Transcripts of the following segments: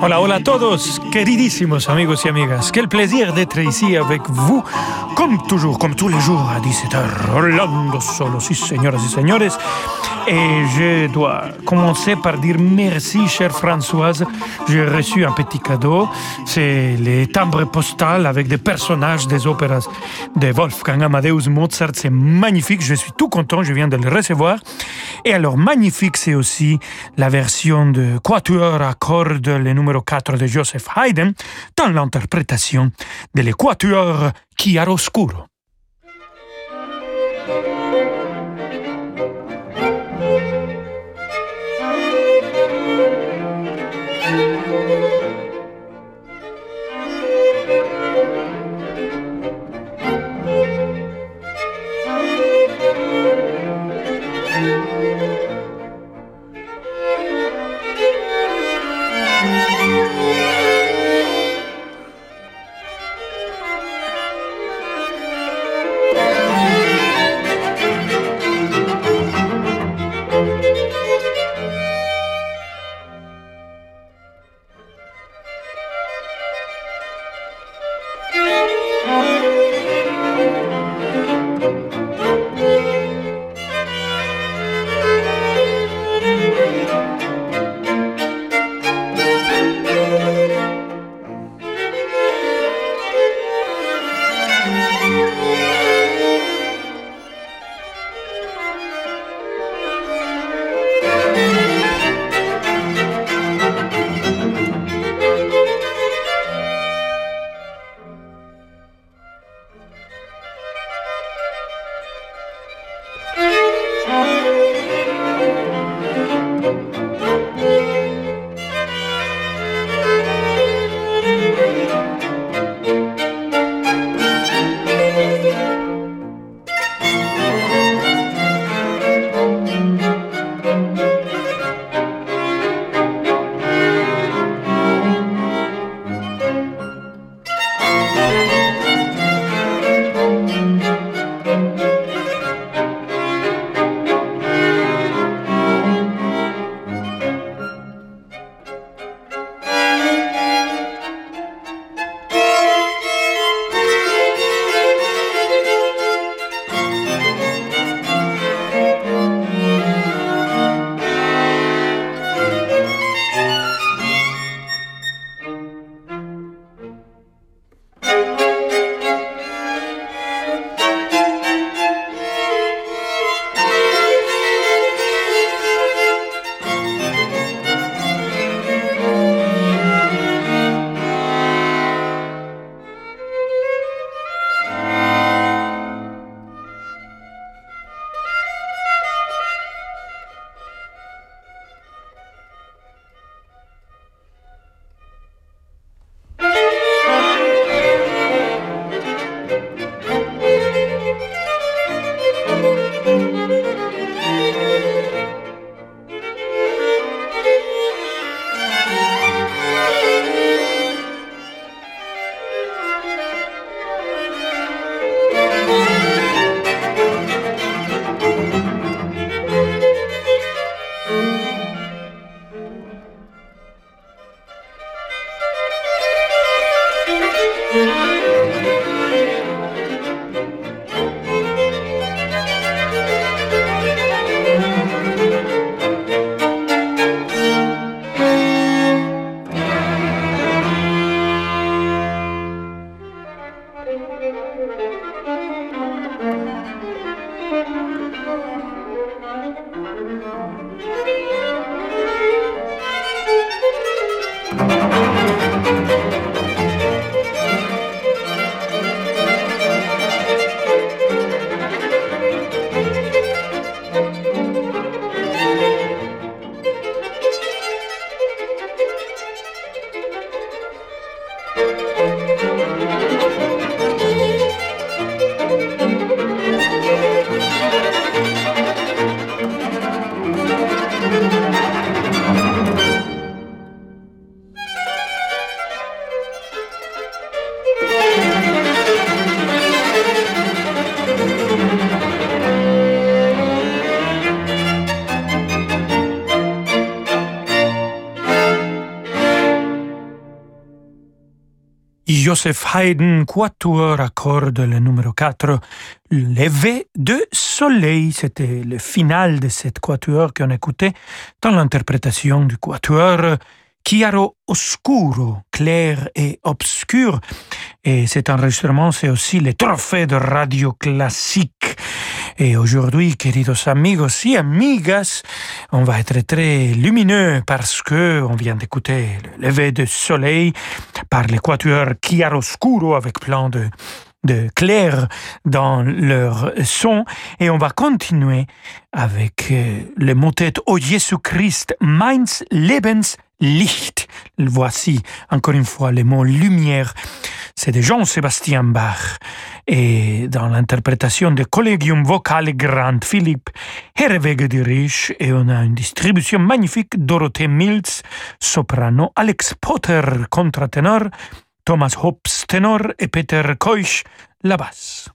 Hola, hola a todos, queridísimos amigos y amigas. Quel plaisir d'être ici avec vous, comme toujours, comme tous les jours à 17h. Rolando Solo, sí, señoras y señores. Et je dois commencer par dire merci, chère Françoise. J'ai reçu un petit cadeau. C'est les timbres postales avec des personnages des opéras de Wolfgang Amadeus Mozart. C'est magnifique. Je suis tout content. Je viens de le recevoir. Et alors, magnifique, c'est aussi la version de Quatuor à cordes, le numéro 4 de Joseph Haydn, dans l'interprétation de l'Equatuor Chiaroscuro. Joseph Haydn, quatuor à cordes, le numéro 4, Levé de soleil. C'était le final de cette quatuor qu'on écoutait dans l'interprétation du quatuor Chiaro Oscuro, clair et obscur. Et cet enregistrement, c'est aussi le trophée de radio classique. Et aujourd'hui, queridos amigos y amigas, on va être très lumineux parce que on vient d'écouter le lever de soleil par l'équateur Chiaroscuro avec plein de de clair dans leur son. Et on va continuer avec euh, le motet O Jésus Christ meins Lebens Licht. Voici encore une fois le mot lumière. C'est de Jean-Sébastien Bach. Et dans l'interprétation de Collegium Vocale Grand Philippe Herwege de Riche, et on a une distribution magnifique Dorothée Mills, soprano, Alex Potter, contre-ténor, Thomas Hobbs, ténor, et Peter Keusch, la basse.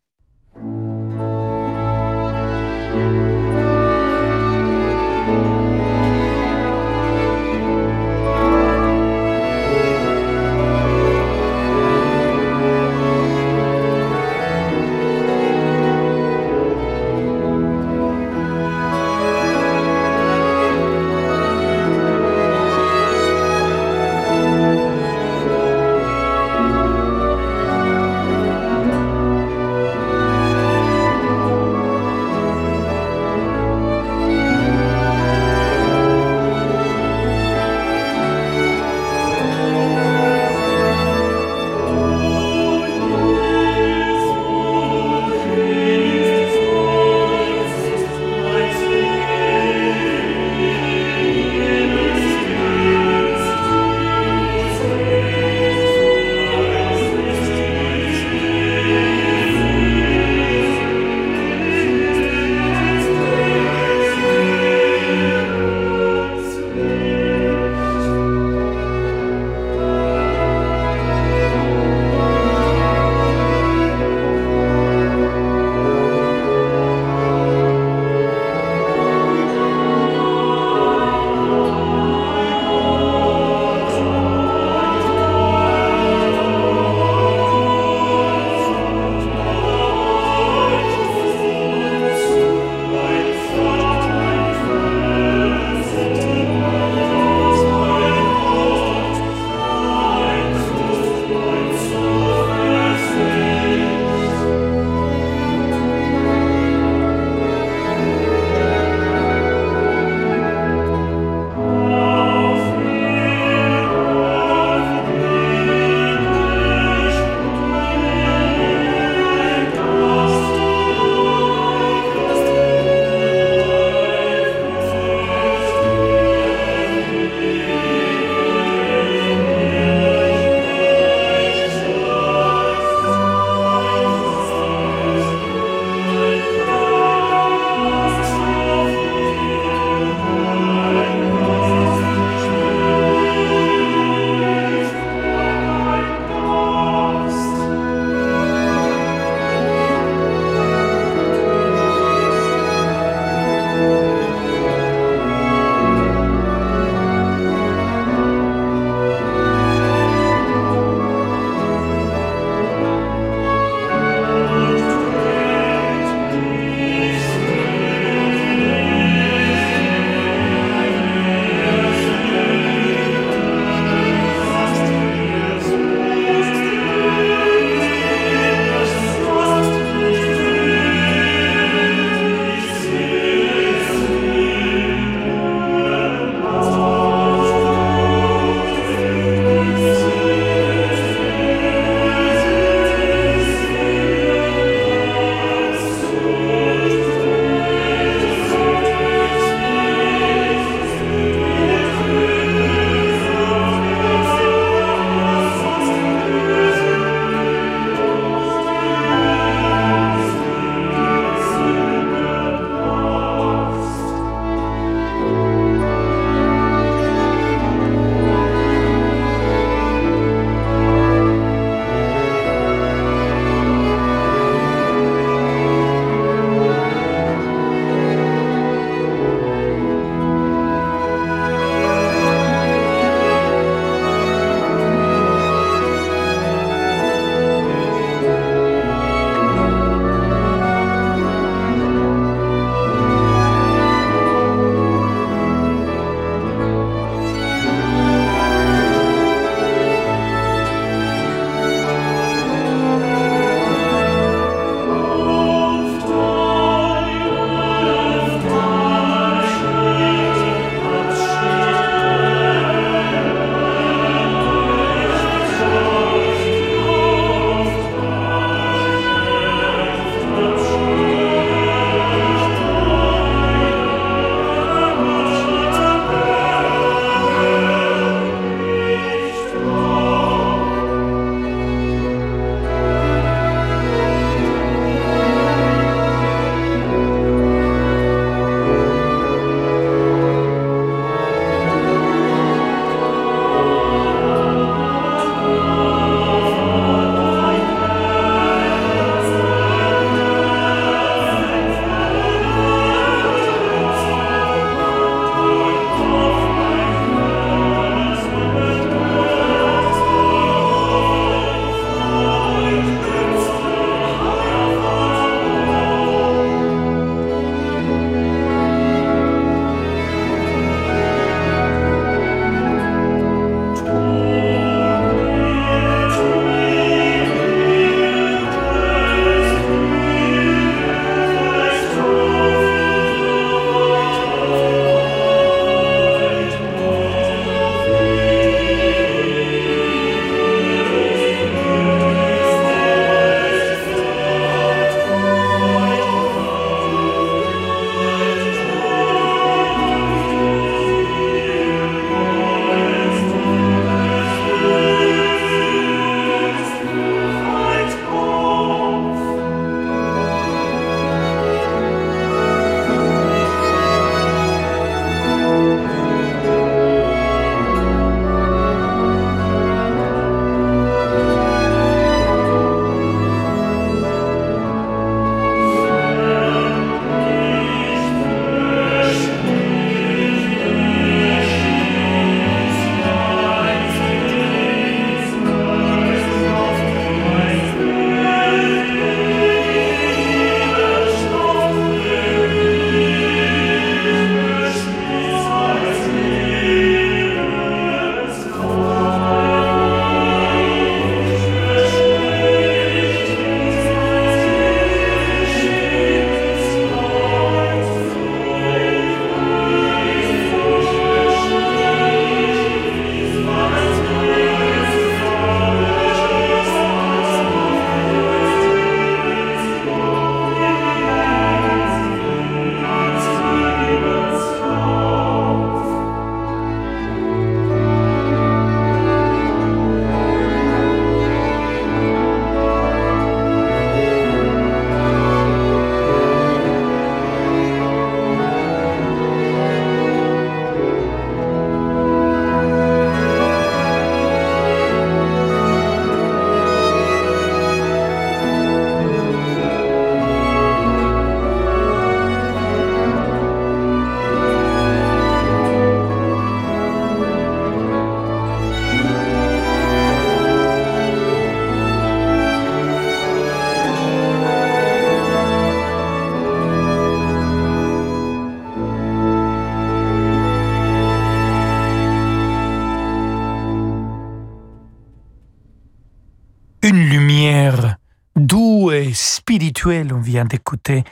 On vient d'écouter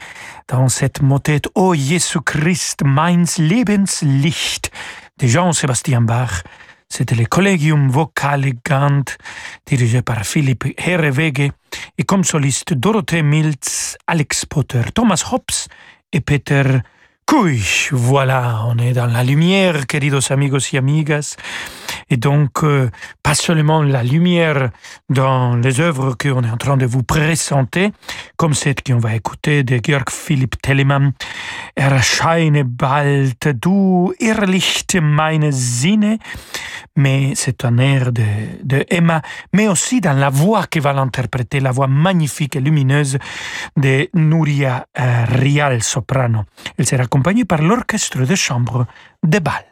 dans cette motette Oh Jésus Christ, meins Lebenslicht de Jean-Sébastien Bach. C'était le Collegium Vocalegant dirigé par Philippe Herrewege et comme soliste Dorothée Milz, Alex Potter, Thomas Hobbes et Peter Kuish. Voilà, on est dans la lumière, queridos amigos y amigas. Et donc, euh, pas seulement la lumière dans les œuvres qu'on est en train de vous présenter, comme cette qu'on va écouter de Georg Philipp Telemann, Erscheine bald, du Irrlicht meine Sinne, mais c'est un air de, de, Emma, mais aussi dans la voix qui va l'interpréter, la voix magnifique et lumineuse de Nuria euh, Rial soprano. Elle sera accompagnée par l'orchestre de chambre de Bâle.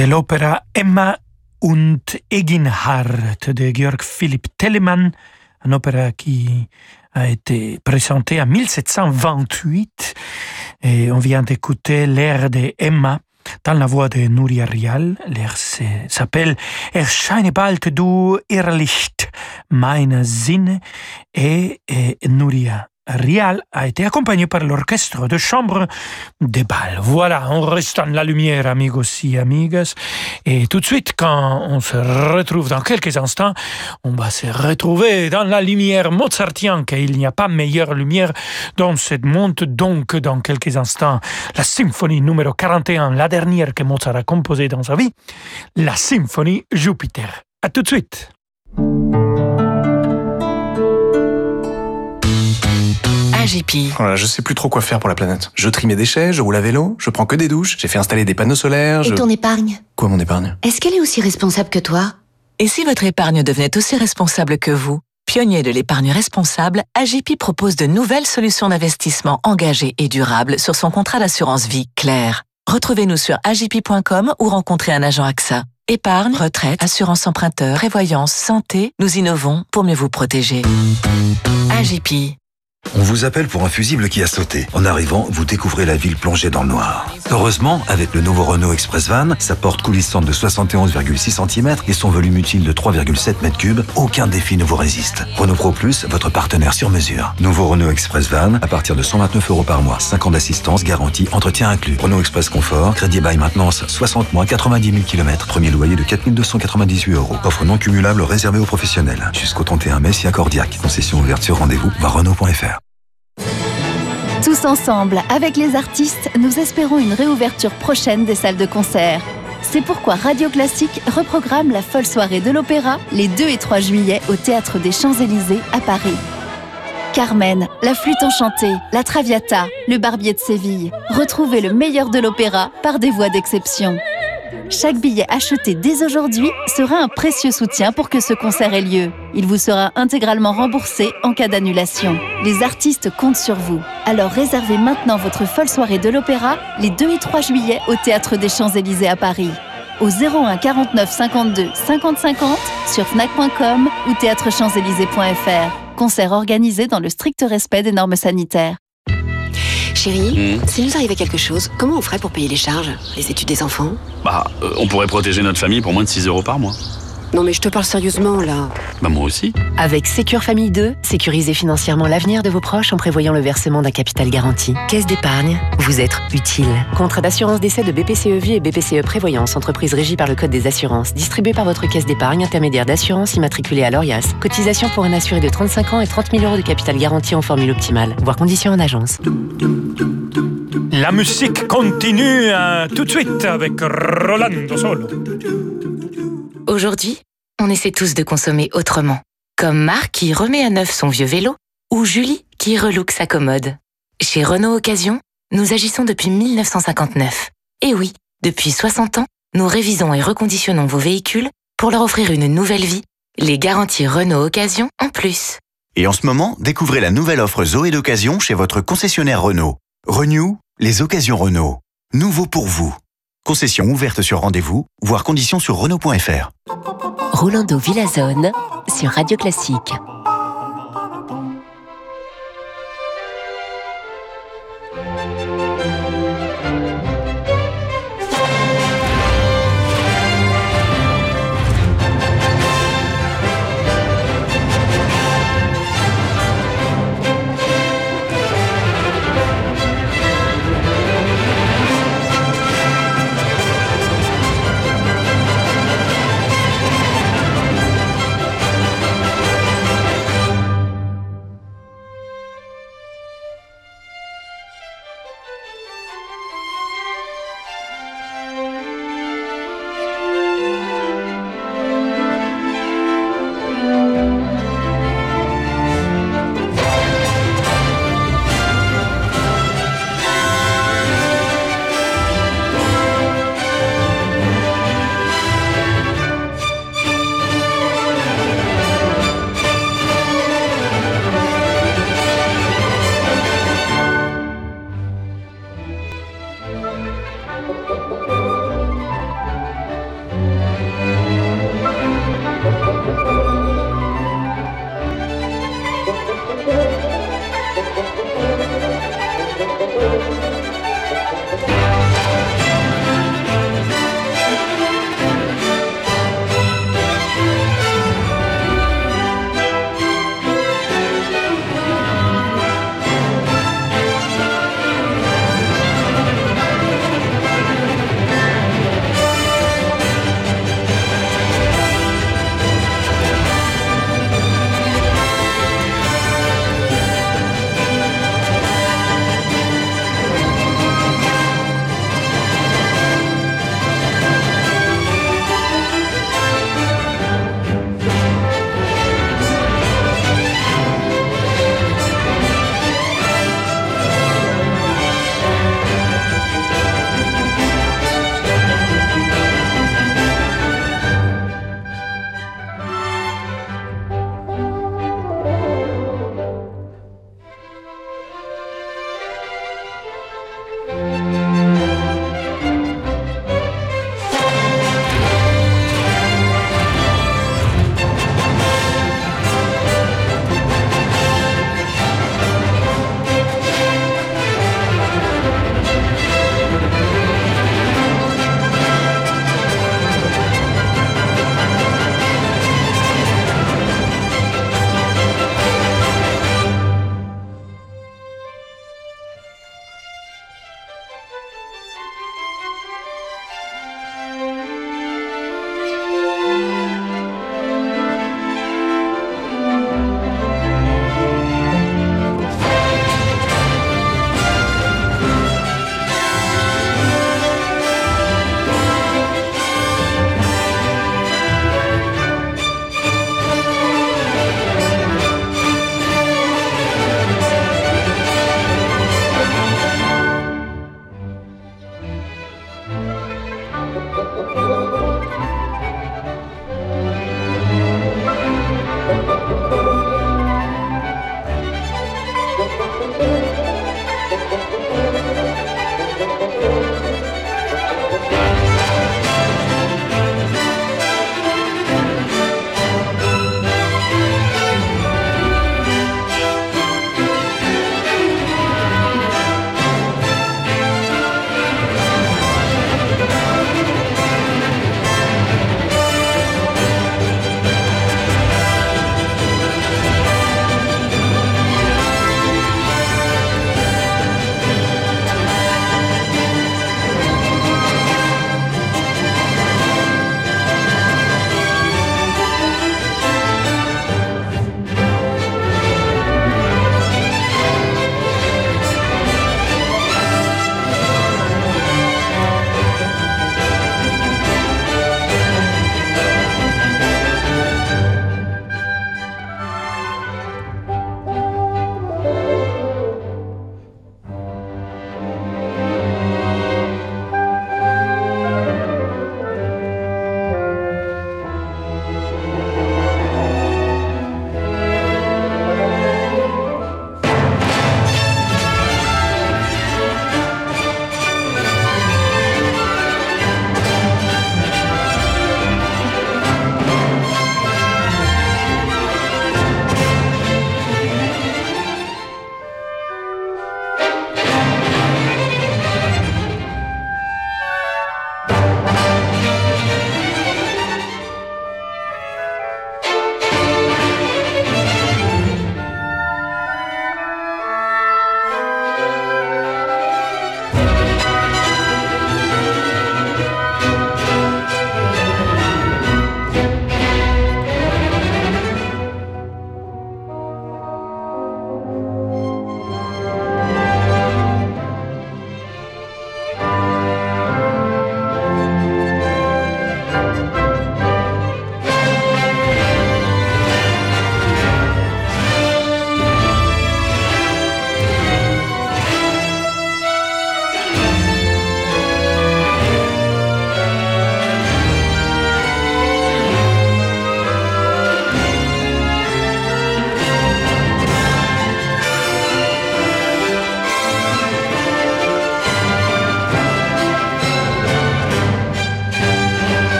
De l'opéra Emma und Eginhard de Georg Philipp Telemann, un opéra qui a été présenté en 1728 et on vient d'écouter l'air de Emma dans la voix de Nuria Rial. L'air s'appelle Erscheine bald du Irrlicht meine Sinne et, et Nuria Rial a été accompagné par l'orchestre de chambre de bal. Voilà, on reste dans la lumière, amigos et amigas. Et tout de suite, quand on se retrouve dans quelques instants, on va se retrouver dans la lumière mozartienne, car il n'y a pas meilleure lumière dans ce monde. Donc, dans quelques instants, la symphonie numéro 41, la dernière que Mozart a composée dans sa vie, la symphonie Jupiter. À tout de suite. AGP. Voilà, je sais plus trop quoi faire pour la planète. Je trie mes déchets, je roule à vélo, je prends que des douches, j'ai fait installer des panneaux solaires. Et ton épargne? Quoi, mon épargne? Est-ce qu'elle est aussi responsable que toi? Et si votre épargne devenait aussi responsable que vous? Pionnier de l'épargne responsable, AGP propose de nouvelles solutions d'investissement engagées et durables sur son contrat d'assurance vie clair. Retrouvez-nous sur agp.com ou rencontrez un agent AXA. Épargne, retraite, assurance emprunteur, prévoyance, santé, nous innovons pour mieux vous protéger. AGP. On vous appelle pour un fusible qui a sauté. En arrivant, vous découvrez la ville plongée dans le noir. Heureusement, avec le nouveau Renault Express Van, sa porte coulissante de 71,6 cm et son volume utile de 3,7 m3, aucun défi ne vous résiste. Renault Pro Plus, votre partenaire sur mesure. Nouveau Renault Express Van, à partir de 129 euros par mois. 5 ans d'assistance, garantie, entretien inclus. Renault Express Confort, crédit by maintenance, 60 mois, 90 000 km. Premier loyer de 4298 euros. Offre non cumulable réservée aux professionnels. Jusqu'au 31 mai, si accordiaque. Concession ouverte sur rendez-vous, voir Renault.fr. Tous ensemble, avec les artistes, nous espérons une réouverture prochaine des salles de concert. C'est pourquoi Radio Classique reprogramme la folle soirée de l'opéra les 2 et 3 juillet au Théâtre des Champs-Élysées à Paris. Carmen, la flûte enchantée, la Traviata, le Barbier de Séville. Retrouvez le meilleur de l'opéra par des voix d'exception. Chaque billet acheté dès aujourd'hui sera un précieux soutien pour que ce concert ait lieu. Il vous sera intégralement remboursé en cas d'annulation. Les artistes comptent sur vous. Alors réservez maintenant votre folle soirée de l'opéra les 2 et 3 juillet au Théâtre des Champs-Élysées à Paris. Au 01 49 52 50 50 sur fnac.com ou théâtrechamps-élysées.fr. Concert organisé dans le strict respect des normes sanitaires. Chérie, s'il nous arrivait quelque chose, comment on ferait pour payer les charges Les études des enfants? Bah, euh, on pourrait protéger notre famille pour moins de 6 euros par mois. Non mais je te parle sérieusement là. Bah, moi aussi. Avec Sécure Famille 2, sécurisez financièrement l'avenir de vos proches en prévoyant le versement d'un capital garanti. Caisse d'épargne, vous êtes utile. Contrat d'assurance d'essai de BPCE Vie et BPCE Prévoyance, entreprise régie par le Code des assurances, distribué par votre caisse d'épargne, intermédiaire d'assurance immatriculée à l'ORIAS. Cotisation pour un assuré de 35 ans et 30 000 euros de capital garanti en formule optimale. Voir conditions en agence. La musique continue euh, tout de suite avec Rolando Solo. Aujourd'hui, on essaie tous de consommer autrement. Comme Marc qui remet à neuf son vieux vélo ou Julie qui relook sa commode. Chez Renault Occasion, nous agissons depuis 1959. Et oui, depuis 60 ans, nous révisons et reconditionnons vos véhicules pour leur offrir une nouvelle vie, les garanties Renault Occasion en plus. Et en ce moment, découvrez la nouvelle offre Zoé d'occasion chez votre concessionnaire Renault. Renew, les occasions Renault. Nouveau pour vous. Concession ouverte sur rendez-vous, voire conditions sur Renault.fr. Rolando Villazone sur Radio Classique.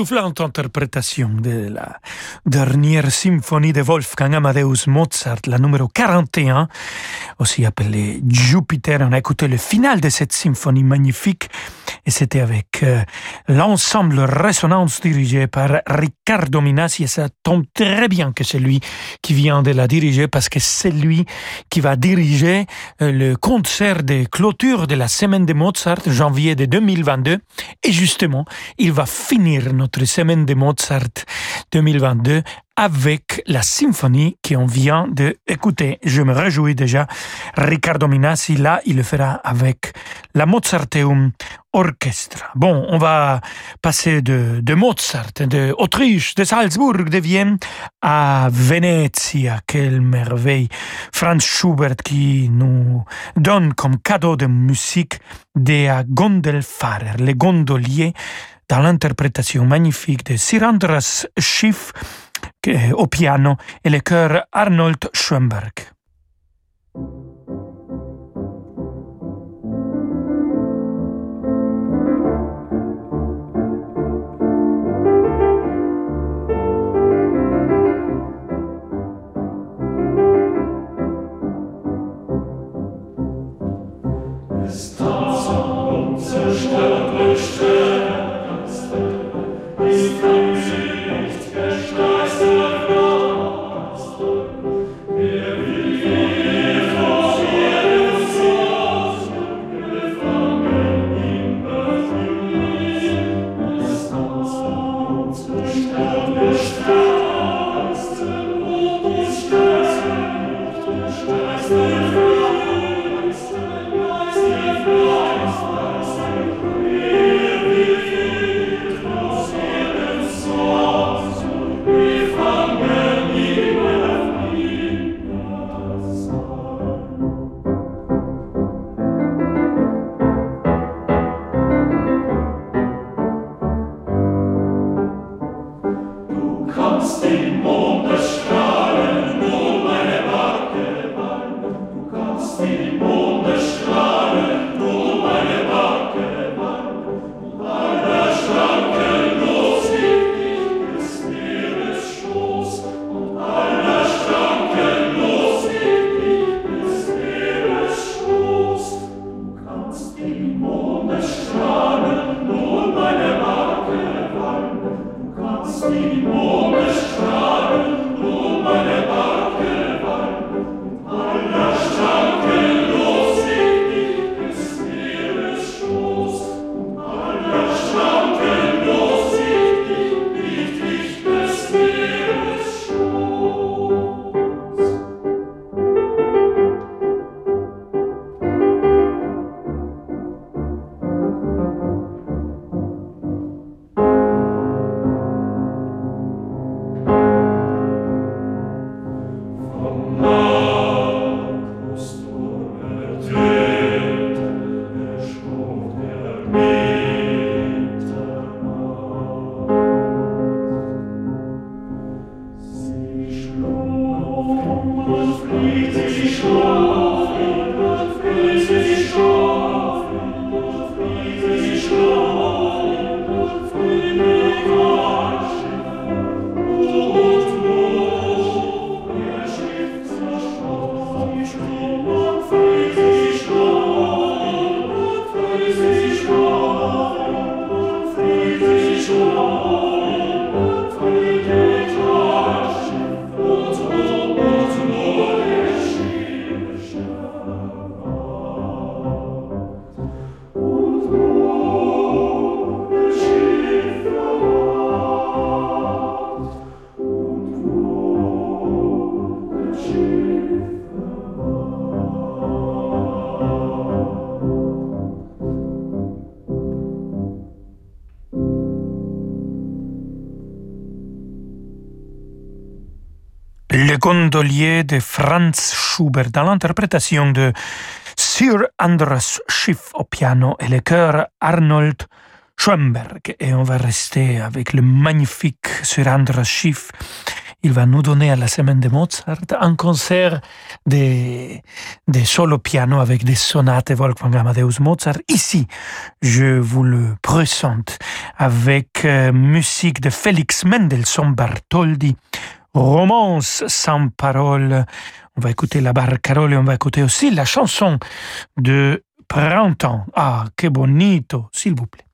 Époustouflante interprétation de la dernière symphonie de Wolfgang Amadeus Mozart, la numéro 41, aussi appelée Jupiter. On a écouté le final de cette symphonie magnifique et c'était avec euh, l'ensemble Résonance dirigé par Riccardo Minassi. Et ça tombe très bien que c'est lui qui vient de la diriger parce que c'est lui qui va diriger euh, le concert de clôture de la semaine de Mozart janvier de 2022 et justement il va finir notre semaine de Mozart 2022 avec la symphonie qu'on vient d'écouter. Je me réjouis déjà. Riccardo Minassi, là, il le fera avec la Mozarteum Orchestra. Bon, on va passer de, de Mozart, de Autriche, de Salzbourg, de Vienne à Venezia. Quelle merveille! Franz Schubert qui nous donne comme cadeau de musique des Gondelfahrer, les gondoliers, dans l'interprétation magnifique de Sir Andras Schiff au piano et le chœur Arnold Schoenberg. Gondolier de Franz Schubert dans l'interprétation de Sir Andras Schiff au piano et le chœur Arnold Schoenberg. Et on va rester avec le magnifique Sir Andras Schiff il va nous donner à la semaine de Mozart un concert de, de solo piano avec des sonates Wolfgang Amadeus Mozart. Ici, je vous le présente avec euh, musique de Félix Mendelssohn Bartholdy, romance sans parole. On va écouter la barcarolle et on va écouter aussi la chanson de Printemps. Ah, que bonito, s'il vous plaît.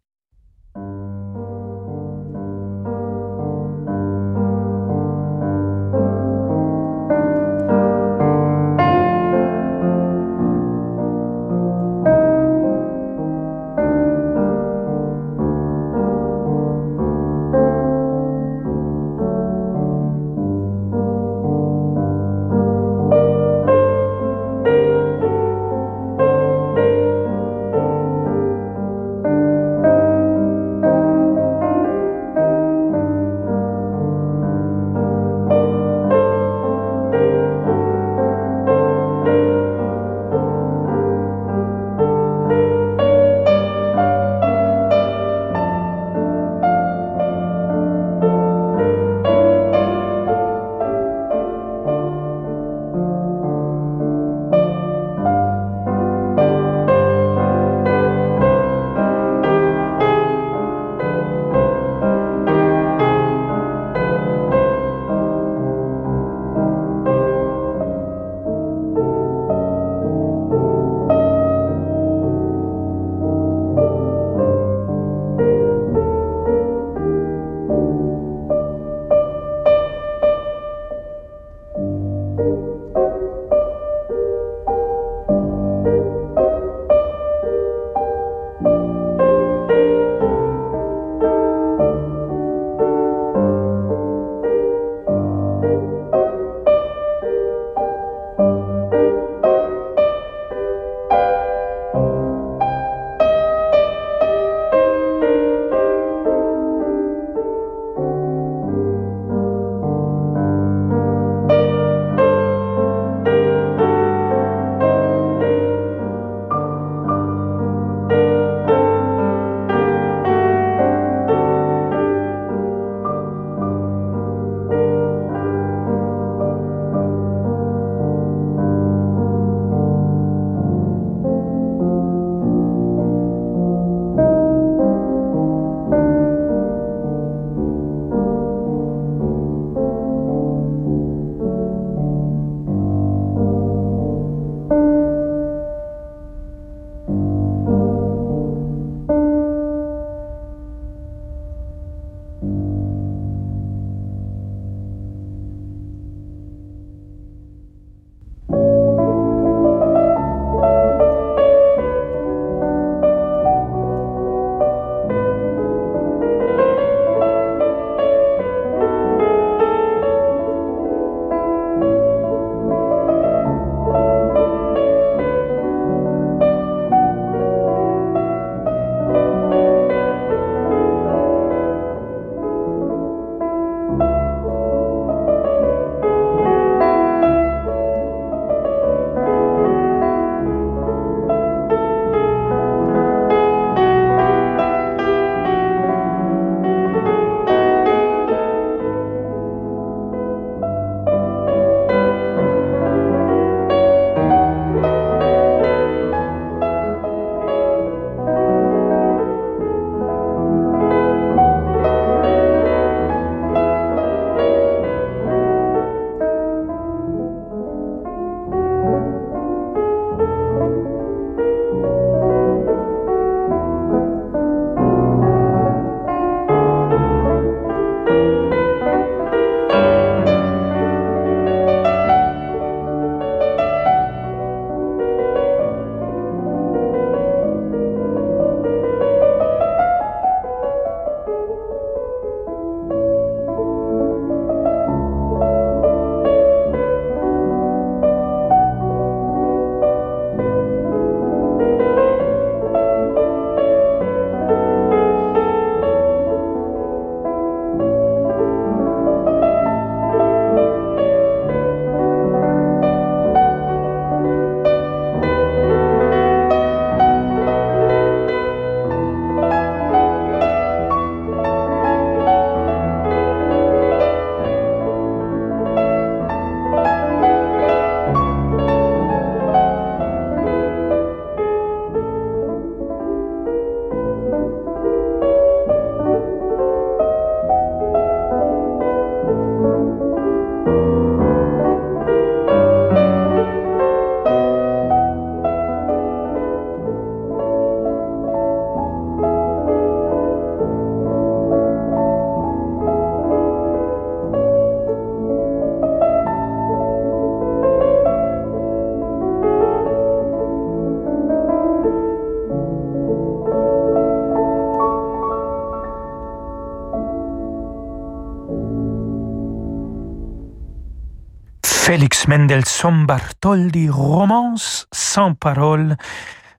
Mendelssohn Bartholdi, Romance sans parole,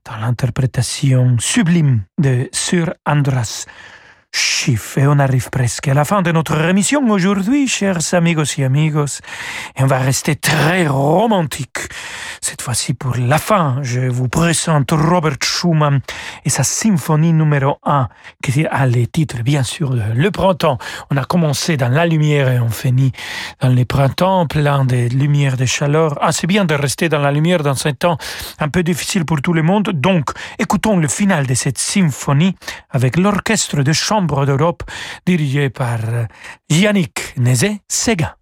dans l'interprétation sublime de Sir Andras Schiff. Et on arrive presque à la fin de notre émission aujourd'hui, chers amigos et amigos. Et on va rester très romantique. Cette fois-ci, pour la fin, je vous présente Robert Schumann et sa symphonie numéro 1, qui a les titres, bien sûr, de Le Printemps. On a commencé dans la lumière et on finit dans les printemps, plein de lumière, de chaleur. Ah, c'est bien de rester dans la lumière dans un temps un peu difficile pour tout le monde. Donc, écoutons le final de cette symphonie avec l'orchestre de chambre d'Europe dirigé par Yannick Nézet-Séguin.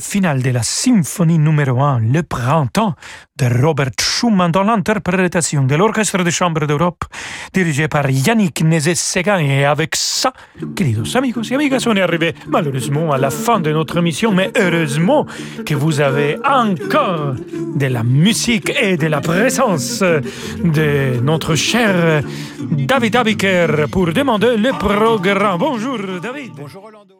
Le final de la symphonie numéro 1, Le Printemps, de Robert Schumann dans l'interprétation de l'Orchestre de Chambre d'Europe, dirigé par Yannick Nézet-Séguin. Et avec ça, queridos amigos et amigas, on est arrivé malheureusement à la fin de notre émission, mais heureusement que vous avez encore de la musique et de la présence de notre cher David Abiker pour demander le programme. Bonjour David. Bonjour Rolando.